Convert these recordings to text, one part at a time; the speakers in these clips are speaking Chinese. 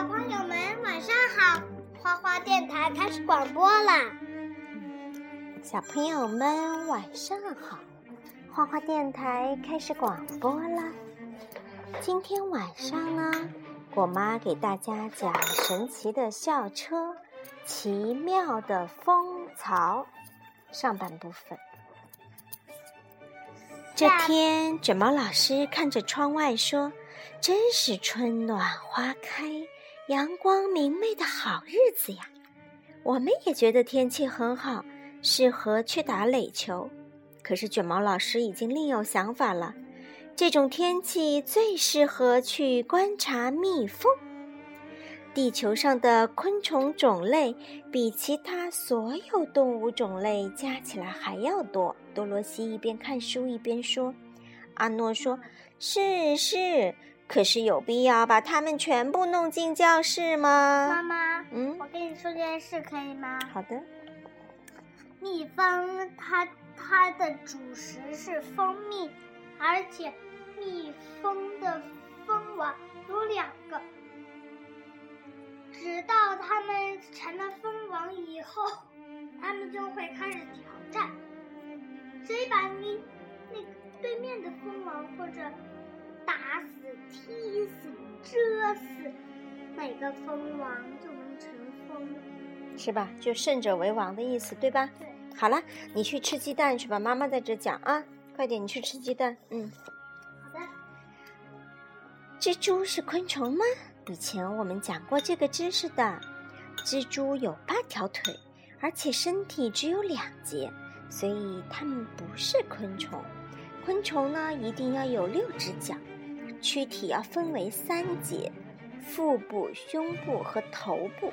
小朋友们晚上好，花花电台开始广播啦！小朋友们晚上好，花花电台开始广播啦。今天晚上呢，果妈给大家讲神奇的校车，奇妙的蜂巢上半部分。这天，卷毛老师看着窗外说：“真是春暖花开、阳光明媚的好日子呀！”我们也觉得天气很好，适合去打垒球。可是卷毛老师已经另有想法了，这种天气最适合去观察蜜蜂。地球上的昆虫种类比其他所有动物种类加起来还要多。多罗西一边看书一边说：“阿诺说，是是，可是有必要把它们全部弄进教室吗？”妈妈，嗯，我跟你说件事可以吗？好的。蜜蜂它它的主食是蜂蜜，而且蜜蜂的蜂王有两个。直到它们成了蜂王以后，它们就会开始挑战，谁把你那个对面的蜂王或者打死、踢死、蛰死每个蜂王，就能成蜂，是吧？就胜者为王的意思，对吧？对。好了，你去吃鸡蛋去吧，妈妈在这讲啊，快点，你去吃鸡蛋。嗯。好的。蜘蛛是昆虫吗？以前我们讲过这个知识的，蜘蛛有八条腿，而且身体只有两节，所以它们不是昆虫。昆虫呢，一定要有六只脚，躯体要分为三节：腹部、胸部和头部，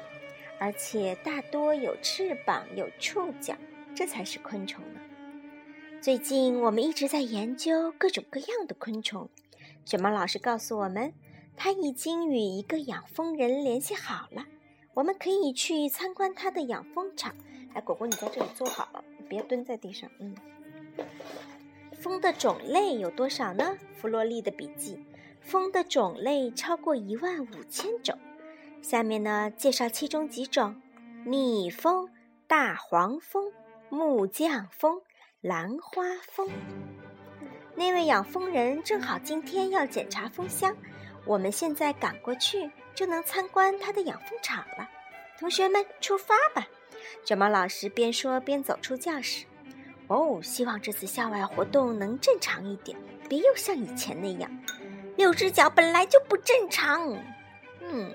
而且大多有翅膀、有触角，这才是昆虫呢。最近我们一直在研究各种各样的昆虫，卷毛老师告诉我们。他已经与一个养蜂人联系好了，我们可以去参观他的养蜂场。哎，果果，你在这里坐好了，别蹲在地上。嗯，蜂的种类有多少呢？弗洛利的笔记：蜂的种类超过一万五千种。下面呢，介绍其中几种：蜜蜂、大黄蜂、木匠蜂、兰花蜂。那位养蜂人正好今天要检查蜂箱。我们现在赶过去，就能参观他的养蜂场了。同学们，出发吧！卷毛老师边说边走出教室。哦，希望这次校外活动能正常一点，别又像以前那样。六只脚本来就不正常。嗯，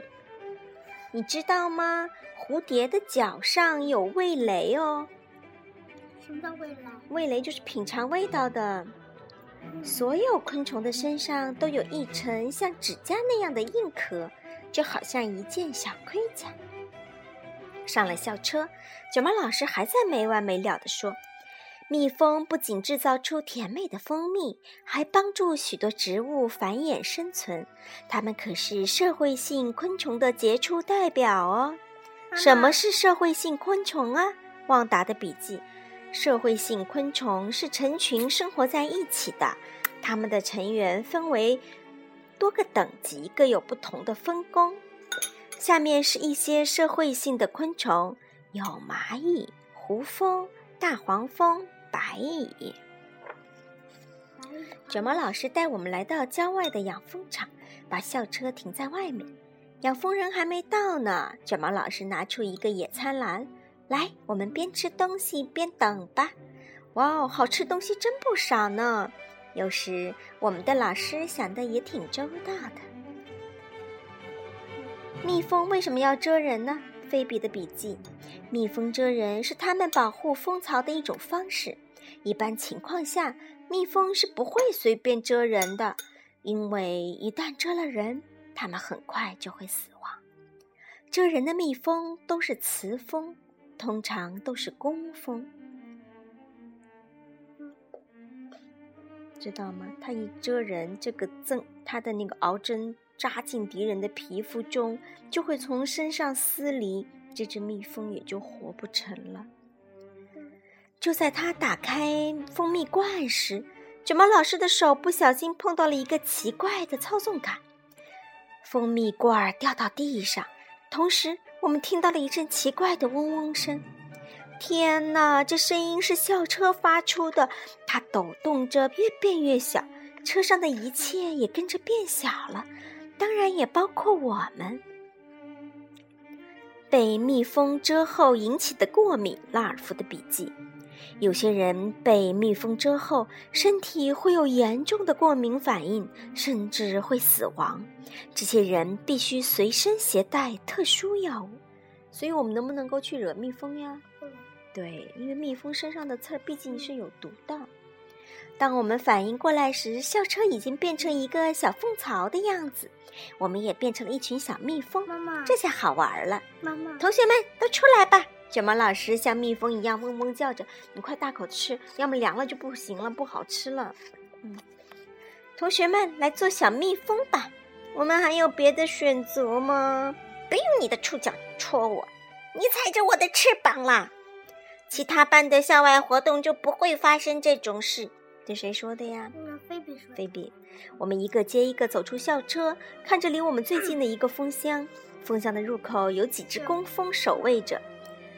你知道吗？蝴蝶的脚上有味蕾哦。什么叫味蕾？味蕾就是品尝味道的。所有昆虫的身上都有一层像指甲那样的硬壳，就好像一件小盔甲。上了校车，卷毛老师还在没完没了地说：“蜜蜂不仅制造出甜美的蜂蜜，还帮助许多植物繁衍生存。它们可是社会性昆虫的杰出代表哦。”什么是社会性昆虫啊？旺达的笔记。社会性昆虫是成群生活在一起的，它们的成员分为多个等级，各有不同的分工。下面是一些社会性的昆虫：有蚂蚁、胡蜂、大黄蜂、白蚁。卷毛老师带我们来到郊外的养蜂场，把校车停在外面。养蜂人还没到呢，卷毛老师拿出一个野餐篮。来，我们边吃东西边等吧。哇哦，好吃东西真不少呢。有时我们的老师想的也挺周到的。蜜蜂为什么要蛰人呢？菲比的笔记：蜜蜂蛰人是它们保护蜂巢的一种方式。一般情况下，蜜蜂是不会随便蛰人的，因为一旦蛰了人，它们很快就会死亡。蛰人的蜜蜂都是雌蜂。通常都是工蜂，知道吗？它一蛰人，这个针，它的那个熬针扎进敌人的皮肤中，就会从身上撕离，这只蜜蜂也就活不成了。就在他打开蜂蜜罐时，卷毛老师的手不小心碰到了一个奇怪的操纵杆，蜂蜜罐掉到地上，同时我们听到了一阵奇怪的嗡嗡声。天哪，这声音是校车发出的，它抖动着，越变越小，车上的一切也跟着变小了，当然也包括我们。被蜜蜂蛰后引起的过敏，拉尔夫的笔记。有些人被蜜蜂蛰后，身体会有严重的过敏反应，甚至会死亡。这些人必须随身携带特殊药物。所以，我们能不能够去惹蜜蜂呀？对，因为蜜蜂身上的刺儿毕竟是有毒的。当我们反应过来时，校车已经变成一个小蜂巢的样子，我们也变成了一群小蜜蜂。妈妈，这下好玩了。妈妈，同学们都出来吧！卷毛老师像蜜蜂一样嗡嗡叫着，你快大口吃，要么凉了就不行了，不好吃了。嗯，同学们来做小蜜蜂吧。我们还有别的选择吗？别用你的触角戳我，你踩着我的翅膀啦！其他班的校外活动就不会发生这种事。这谁说的呀？菲比说。菲比，我们一个接一个走出校车，看着离我们最近的一个蜂箱。蜂箱的入口有几只工蜂守卫着。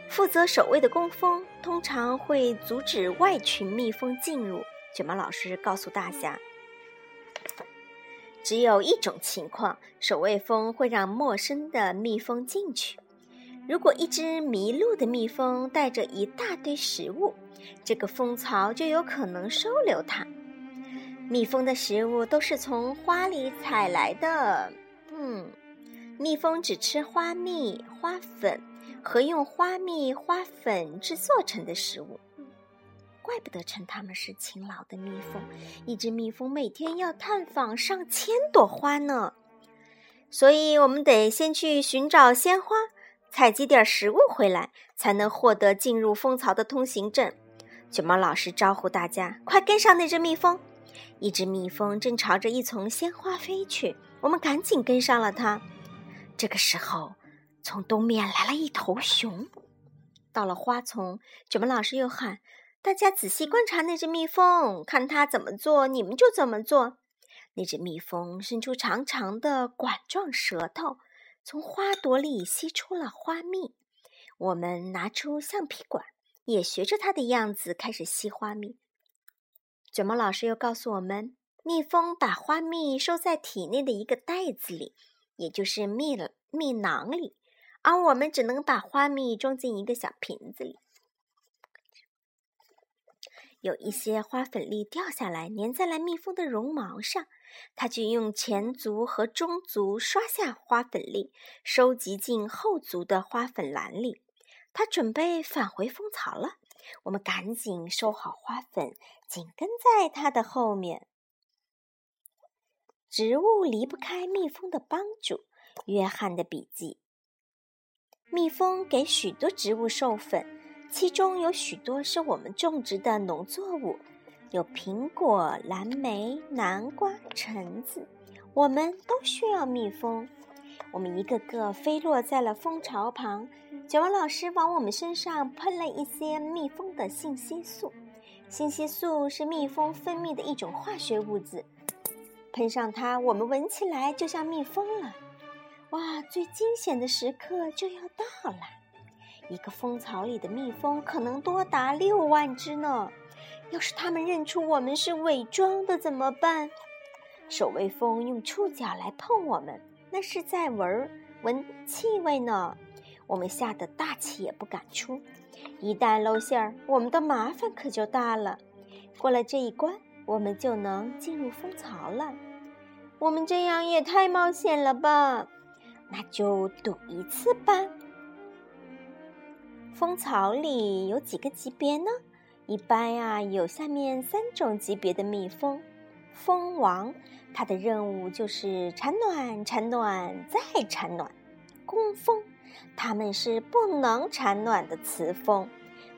负责守卫的工蜂通常会阻止外群蜜蜂进入。卷毛老师告诉大家，只有一种情况，守卫蜂会让陌生的蜜蜂进去。如果一只迷路的蜜蜂带着一大堆食物，这个蜂巢就有可能收留它。蜜蜂的食物都是从花里采来的。嗯，蜜蜂只吃花蜜、花粉和用花蜜、花粉制作成的食物。怪不得称它们是勤劳的蜜蜂。一只蜜蜂每天要探访上千朵花呢。所以我们得先去寻找鲜花。采集点食物回来，才能获得进入蜂巢的通行证。卷毛老师招呼大家：“快跟上那只蜜蜂！”一只蜜蜂正朝着一丛鲜花飞去，我们赶紧跟上了它。这个时候，从东面来了一头熊。到了花丛，卷毛老师又喊：“大家仔细观察那只蜜蜂，看它怎么做，你们就怎么做。”那只蜜蜂伸出长长的管状舌头。从花朵里吸出了花蜜，我们拿出橡皮管，也学着它的样子开始吸花蜜。卷毛老师又告诉我们，蜜蜂把花蜜收在体内的一个袋子里，也就是蜜蜜囊里，而我们只能把花蜜装进一个小瓶子里。有一些花粉粒掉下来，粘在了蜜蜂的绒毛上。它就用前足和中足刷下花粉粒，收集进后足的花粉篮里。它准备返回蜂巢了。我们赶紧收好花粉，紧跟在它的后面。植物离不开蜜蜂的帮助。约翰的笔记：蜜蜂给许多植物授粉。其中有许多是我们种植的农作物，有苹果、蓝莓、南瓜、橙子，我们都需要蜜蜂。我们一个个飞落在了蜂巢旁，卷毛老师往我们身上喷了一些蜜蜂的信息素。信息素是蜜蜂分泌的一种化学物质，喷上它，我们闻起来就像蜜蜂了。哇，最惊险的时刻就要到了！一个蜂巢里的蜜蜂可能多达六万只呢。要是它们认出我们是伪装的怎么办？守卫蜂用触角来碰我们，那是在闻闻气味呢。我们吓得大气也不敢出。一旦露馅儿，我们的麻烦可就大了。过了这一关，我们就能进入蜂巢了。我们这样也太冒险了吧？那就赌一次吧。蜂巢里有几个级别呢？一般呀，有下面三种级别的蜜蜂。蜂王，它的任务就是产卵、产卵再产卵。工蜂，它们是不能产卵的雌蜂，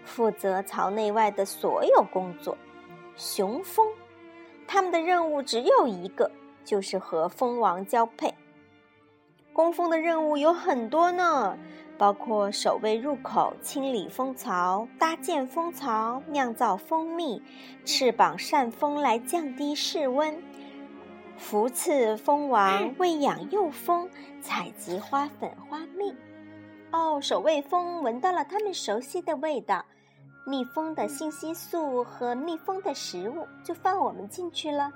负责巢内外的所有工作。雄蜂，它们的任务只有一个，就是和蜂王交配。工蜂的任务有很多呢。包括守卫入口、清理蜂巢、搭建蜂巢、酿造蜂蜜、翅膀扇风来降低室温、扶持蜂王喂养幼蜂，采集花粉花蜜。哦，守卫蜂闻到了他们熟悉的味道，蜜蜂的信息素和蜜蜂的食物，就放我们进去了。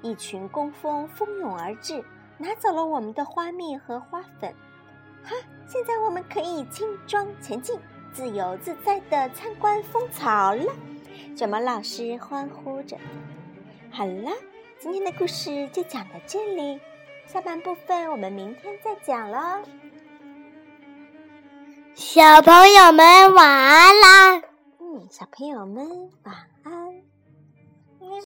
一群工蜂蜂拥而至，拿走了我们的花蜜和花粉。哈，现在我们可以轻装前进，自由自在的参观蜂巢了。卷毛老师欢呼着。好了，今天的故事就讲到这里，下半部分我们明天再讲喽。小朋友们晚安啦！嗯，小朋友们晚。